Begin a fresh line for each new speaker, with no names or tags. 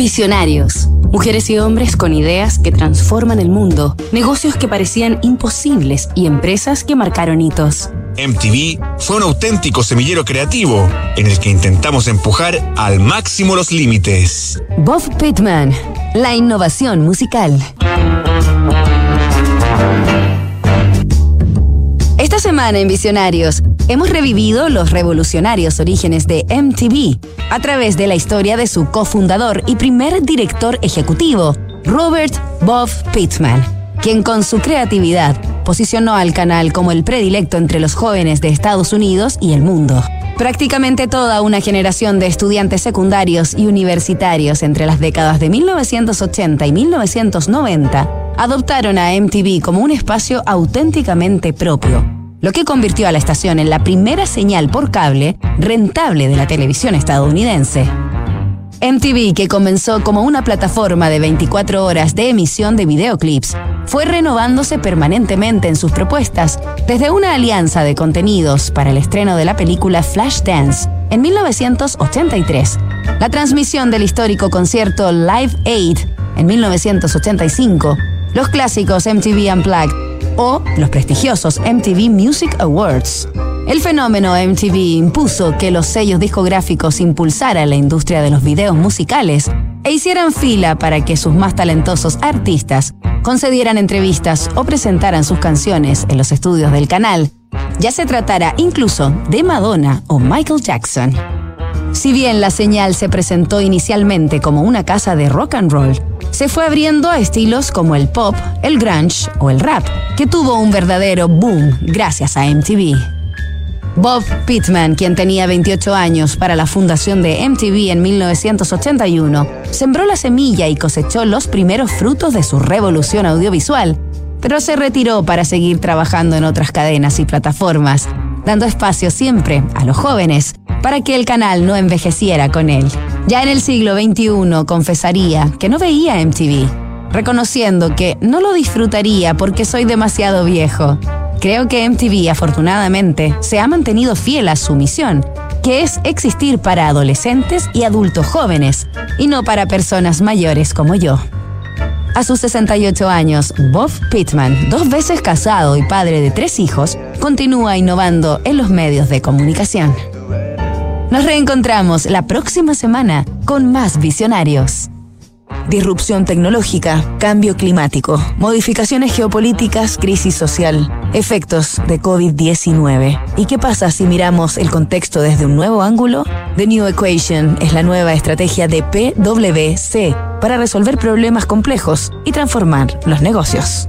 Visionarios. Mujeres y hombres con ideas que transforman el mundo, negocios que parecían imposibles y empresas que marcaron hitos.
MTV fue un auténtico semillero creativo en el que intentamos empujar al máximo los límites.
Bob Pittman, la innovación musical. Esta semana en Visionarios hemos revivido los revolucionarios orígenes de MTV a través de la historia de su cofundador y primer director ejecutivo, Robert Bob Pittman, quien con su creatividad posicionó al canal como el predilecto entre los jóvenes de Estados Unidos y el mundo. Prácticamente toda una generación de estudiantes secundarios y universitarios entre las décadas de 1980 y 1990 adoptaron a MTV como un espacio auténticamente propio, lo que convirtió a la estación en la primera señal por cable rentable de la televisión estadounidense. MTV, que comenzó como una plataforma de 24 horas de emisión de videoclips, fue renovándose permanentemente en sus propuestas, desde una alianza de contenidos para el estreno de la película Flashdance en 1983, la transmisión del histórico concierto Live Aid en 1985, los clásicos MTV Unplugged o los prestigiosos MTV Music Awards. El fenómeno MTV impuso que los sellos discográficos impulsaran la industria de los videos musicales e hicieran fila para que sus más talentosos artistas concedieran entrevistas o presentaran sus canciones en los estudios del canal, ya se tratara incluso de Madonna o Michael Jackson. Si bien la señal se presentó inicialmente como una casa de rock and roll, se fue abriendo a estilos como el pop, el grunge o el rap, que tuvo un verdadero boom gracias a MTV. Bob Pittman, quien tenía 28 años para la fundación de MTV en 1981, sembró la semilla y cosechó los primeros frutos de su revolución audiovisual, pero se retiró para seguir trabajando en otras cadenas y plataformas, dando espacio siempre a los jóvenes para que el canal no envejeciera con él. Ya en el siglo XXI confesaría que no veía MTV, reconociendo que no lo disfrutaría porque soy demasiado viejo. Creo que MTV afortunadamente se ha mantenido fiel a su misión, que es existir para adolescentes y adultos jóvenes, y no para personas mayores como yo. A sus 68 años, Bob Pittman, dos veces casado y padre de tres hijos, continúa innovando en los medios de comunicación. Nos reencontramos la próxima semana con más visionarios. Disrupción tecnológica, cambio climático, modificaciones geopolíticas, crisis social, efectos de COVID-19. ¿Y qué pasa si miramos el contexto desde un nuevo ángulo? The New Equation es la nueva estrategia de PwC para resolver problemas complejos y transformar los negocios.